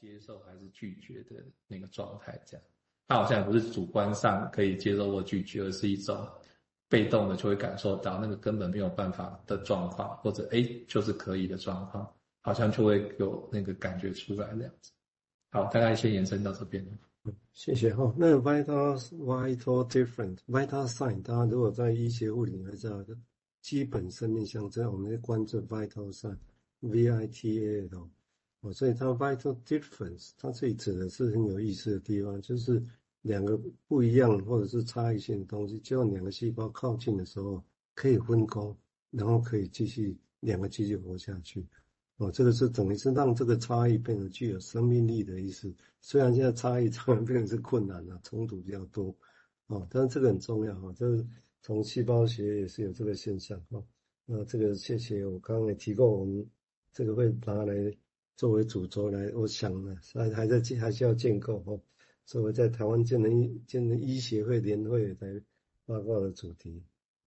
接受还是拒绝的那个状态，这样。他好像也不是主观上可以接受或拒绝，而是一种被动的就会感受到那个根本没有办法的状况，或者哎就是可以的状况，好像就会有那个感觉出来这样子。好，大概先延伸到这边。嗯，谢谢哈。那 vital vital different vital sign，大家如果在医学物理里面知道的基本生命象征，我们会关注 vital sign V I T A L。哦，所以它 vital difference，它这里指的是很有意思的地方，就是两个不一样或者是差异性的东西，就两个细胞靠近的时候可以分工，然后可以继续两个继续活下去。哦，这个是等于是让这个差异变得具有生命力的意思。虽然现在差异常常变成是困难了，冲突比较多，哦，但是这个很重要哈。这个从细胞学也是有这个现象哈。那这个谢谢我刚刚也提过，我们这个会拿来。作为主轴来，我想呢，还还在建，还需要建构哦。作为在台湾建人医建人医协会联会来报告的主题，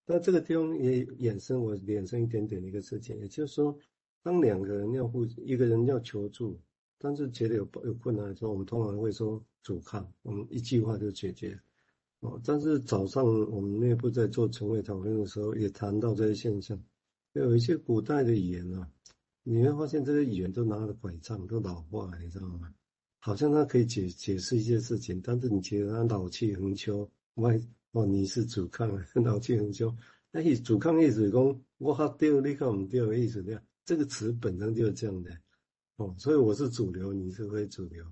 那这个地方也衍生我衍生一点点的一个事情，也就是说，当两个人要互一个人要求助，但是觉得有有困难的时候，我们通常会说阻抗，我们一句话就解决。哦，但是早上我们内部在做晨会讨论的时候，也谈到这些现象，有一些古代的语言啊。你会发现这个语言都拿了拐杖，都老化了，你知道吗？好像它可以解解释一些事情，但是你觉得它老气横秋，外哦，你是阻抗，老气横秋。那意阻抗意思讲，我哈对，你看唔对的意思这样。这个词本身就是这样的哦，所以我是主流，你是非主流。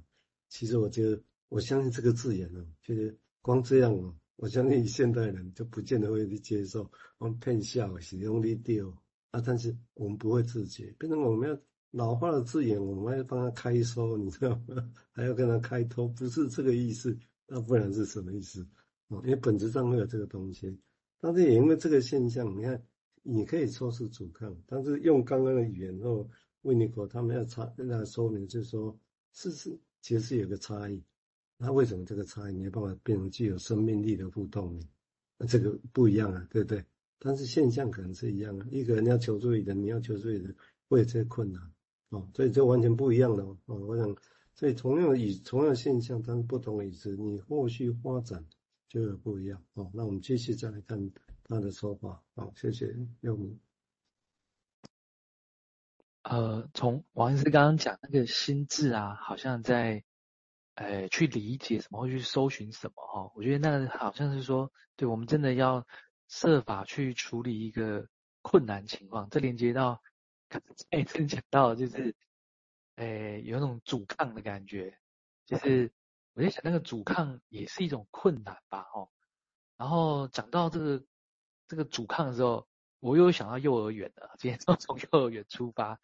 其实我觉得，我相信这个字眼呢，就是光这样哦，我相信现代人就不见得会去接受，我骗笑使用你丢。啊！但是我们不会自觉，变成我们要老化的字眼，我们要帮他开收，你知道吗？还要跟他开脱，不是这个意思，那不然是什么意思？哦，因为本质上会有这个东西，但是也因为这个现象，你看，你可以说是阻抗，但是用刚刚的语言后，维尼口他们要插来说明，就是说，是是，其实是有个差异。那为什么这个差异没办法变成具有生命力的互动呢？那这个不一样啊，对不对？但是现象可能是一样的，一个人要求助一个人，你要求助一个人，会有这些困难哦，所以这完全不一样的哦。我想，所以同样的以同样的现象，但是不同的意思，你后续发展就有不一样哦。那我们继续再来看他的说法。好，谢谢佑明。呃，从王医师刚刚讲那个心智啊，好像在，呃，去理解什么，或去搜寻什么哈。我觉得那个好像是说，对我们真的要。设法去处理一个困难情况，这连接到刚才真讲到，就是，诶，有一种阻抗的感觉，就是我在想，那个阻抗也是一种困难吧，哦。然后讲到这个这个阻抗的时候，我又想到幼儿园了，今天从从幼儿园出发，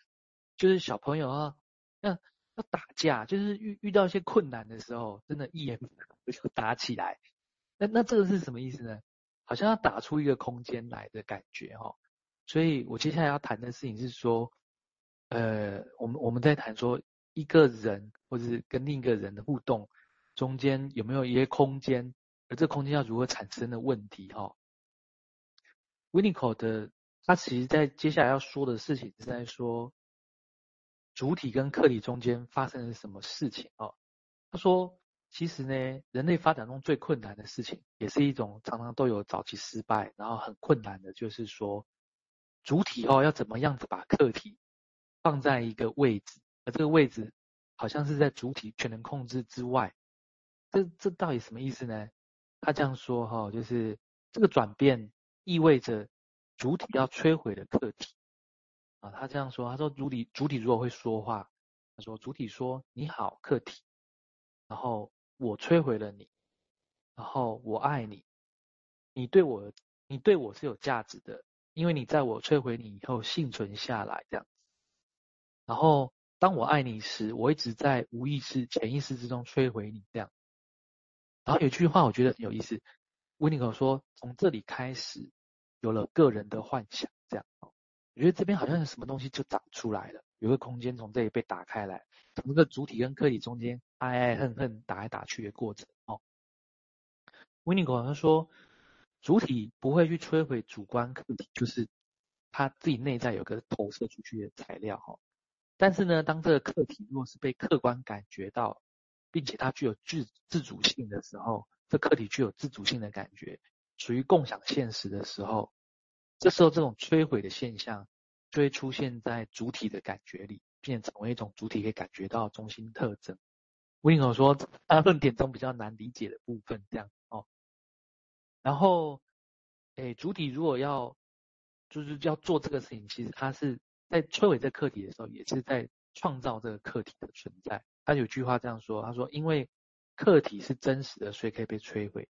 就是小朋友啊，那要打架，就是遇遇到一些困难的时候，真的一言不合就打起来，那那这个是什么意思呢？好像要打出一个空间来的感觉哈，所以我接下来要谈的事情是说，呃，我们我们在谈说一个人或者是跟另一个人的互动中间有没有一些空间，而这空间要如何产生的问题哈。Winnicott 的他其实在接下来要说的事情是在说主体跟客体中间发生了什么事情哦，他说。其实呢，人类发展中最困难的事情，也是一种常常都有早期失败，然后很困难的，就是说，主体哦要怎么样子把客体放在一个位置，而这个位置好像是在主体全能控制之外，这这到底什么意思呢？他这样说哈，就是这个转变意味着主体要摧毁了客体啊。他这样说，他说主体主体如果会说话，他说主体说你好，客体，然后。我摧毁了你，然后我爱你，你对我，你对我是有价值的，因为你在我摧毁你以后幸存下来这样子。然后当我爱你时，我一直在无意识、潜意识之中摧毁你这样。然后有句话我觉得很有意思，温尼口说，从这里开始有了个人的幻想这样。我觉得这边好像有什么东西就长出来了，有个空间从这里被打开来。从这个主体跟客体中间爱爱恨恨打来打去的过程哦。维尼口好像说，主体不会去摧毁主观客体，就是他自己内在有个投射出去的材料哈。但是呢，当这个客体如果是被客观感觉到，并且它具有自自主性的时候，这客体具有自主性的感觉，属于共享现实的时候，这时候这种摧毁的现象就会出现在主体的感觉里，并且成为一种主体可以感觉到中心特征。温尼口说，他论点中比较难理解的部分，这样哦。然后，诶，主体如果要就是要做这个事情，其实它是在摧毁这个客体的时候，也是在创造这个课题的存在。他有句话这样说，他说：“因为客体是真实的，所以可以被摧毁；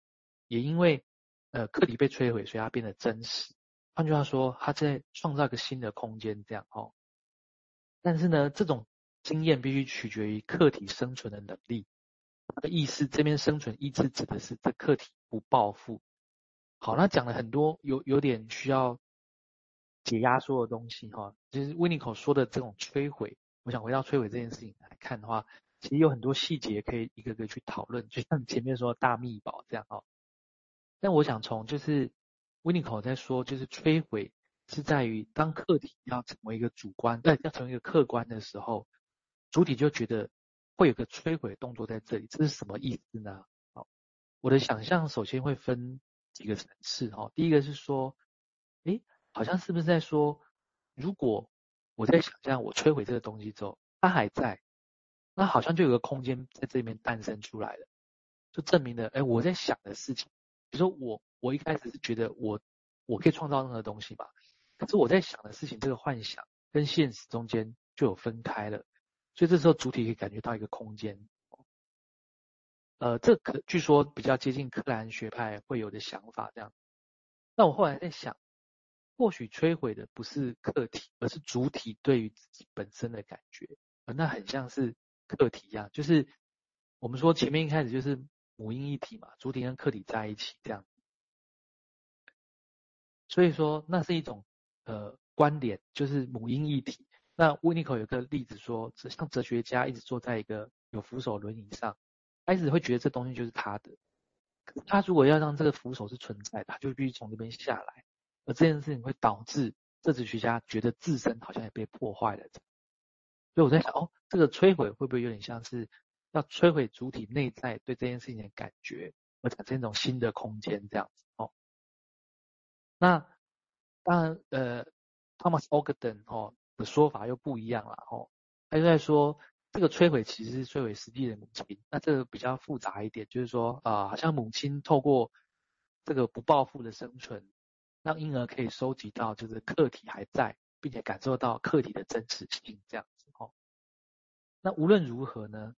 也因为呃客体被摧毁，所以它变得真实。换句话说，他在创造一个新的空间，这样哦。但是呢，这种。”经验必须取决于客体生存的能力。它的意思，这边生存意志指的是这客体不报复。好，那讲了很多有有点需要解压缩的东西哈。其实温尼口说的这种摧毁，我想回到摧毁这件事情来看的话，其实有很多细节可以一个个去讨论，就像前面说的大秘宝这样哦。但我想从就是 w i n n i c o 在说，就是摧毁是在于当客体要成为一个主观，对，要成为一个客观的时候。主体就觉得会有个摧毁动作在这里，这是什么意思呢？好，我的想象首先会分几个层次哈。第一个是说，诶，好像是不是在说，如果我在想象我摧毁这个东西之后，它还在，那好像就有个空间在这里面诞生出来了，就证明了，诶，我在想的事情，比如说我我一开始是觉得我我可以创造任何东西吧，可是我在想的事情，这个幻想跟现实中间就有分开了。所以这时候主体可以感觉到一个空间，呃，这可据说比较接近克莱恩学派会有的想法这样。那我后来在想，或许摧毁的不是客体，而是主体对于自己本身的感觉，而那很像是客体一样，就是我们说前面一开始就是母婴一体嘛，主体跟客体在一起这样。所以说那是一种呃关联，就是母婴一体。那温尼口有个例子说，像哲学家一直坐在一个有扶手轮椅上，他一直会觉得这东西就是他的。可是他如果要让这个扶手是存在的，他就必须从这边下来，而这件事情会导致这哲学家觉得自身好像也被破坏了。所以我在想，哦，这个摧毁会不会有点像是要摧毁主体内在对这件事情的感觉，而产生一种新的空间这样子？那当然，呃，Thomas Ogden 哦。的说法又不一样了哦，他就在说这个摧毁其实是摧毁实际的母亲，那这个比较复杂一点，就是说啊、好像母亲透过这个不报复的生存，让婴儿可以收集到就是客体还在，并且感受到客体的真实性这样子哦。那无论如何呢，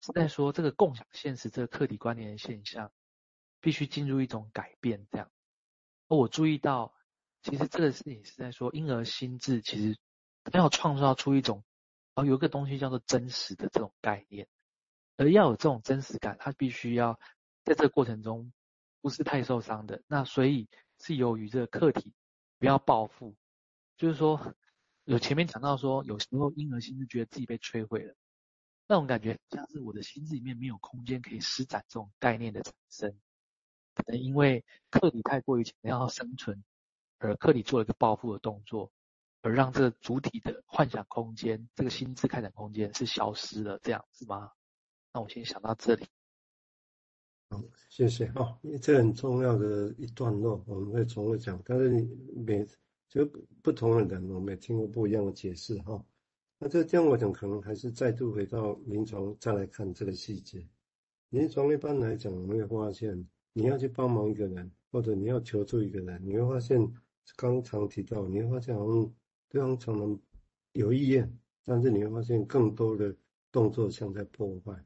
是在说这个共享现实这个客体关联的现象，必须进入一种改变这样。而我注意到，其实这个事情是在说婴儿心智其实。要创造出一种，哦，有一个东西叫做真实的这种概念，而要有这种真实感，他必须要在这个过程中不是太受伤的。那所以是由于这个客体不要报复，就是说有前面讲到说，有时候婴儿心智觉得自己被摧毁了，那种感觉像是我的心智里面没有空间可以施展这种概念的产生，可能因为客体太过于想要生存，而客体做了一个报复的动作。而让这个主体的幻想空间，这个心智开展空间是消失了，这样是吗？那我先想到这里。好，谢谢哦，因为这很重要的一段落，我们会重复讲。但是每就不同的人，我们也听过不一样的解释哈。那这这样，我想可能还是再度回到临床再来看这个细节。临床一般来讲，我们会发现，你要去帮忙一个人，或者你要求助一个人，你会发现，刚常提到，你会发现好像。对方常常有意愿，但是你会发现更多的动作像在破坏，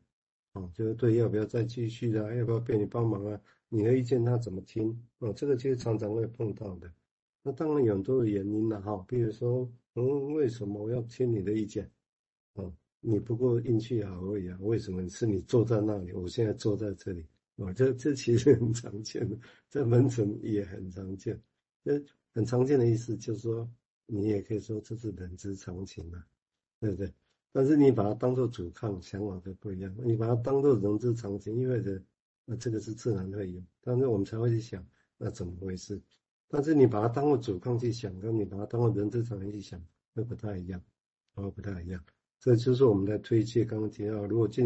哦，就是对要不要再继续啊，要不要被你帮忙啊？你的意见他怎么听？哦，这个其实常常会碰到的。那当然有很多的原因了哈，比如说，嗯，为什么我要听你的意见？哦，你不过运气好而已啊，为什么是你坐在那里，我现在坐在这里？哦，这这其实很常见的，在门诊也很常见。这很常见的意思就是说。你也可以说这是人之常情嘛，对不对？但是你把它当做阻抗，想法就不一样。你把它当做人之常情，意味着那这个是自然会有，但是我们才会去想那怎么回事。但是你把它当做阻抗去想，跟你把它当做人之常情去想，会不太一样。哦，不太一样。这就是我们在推介刚刚提到，如果进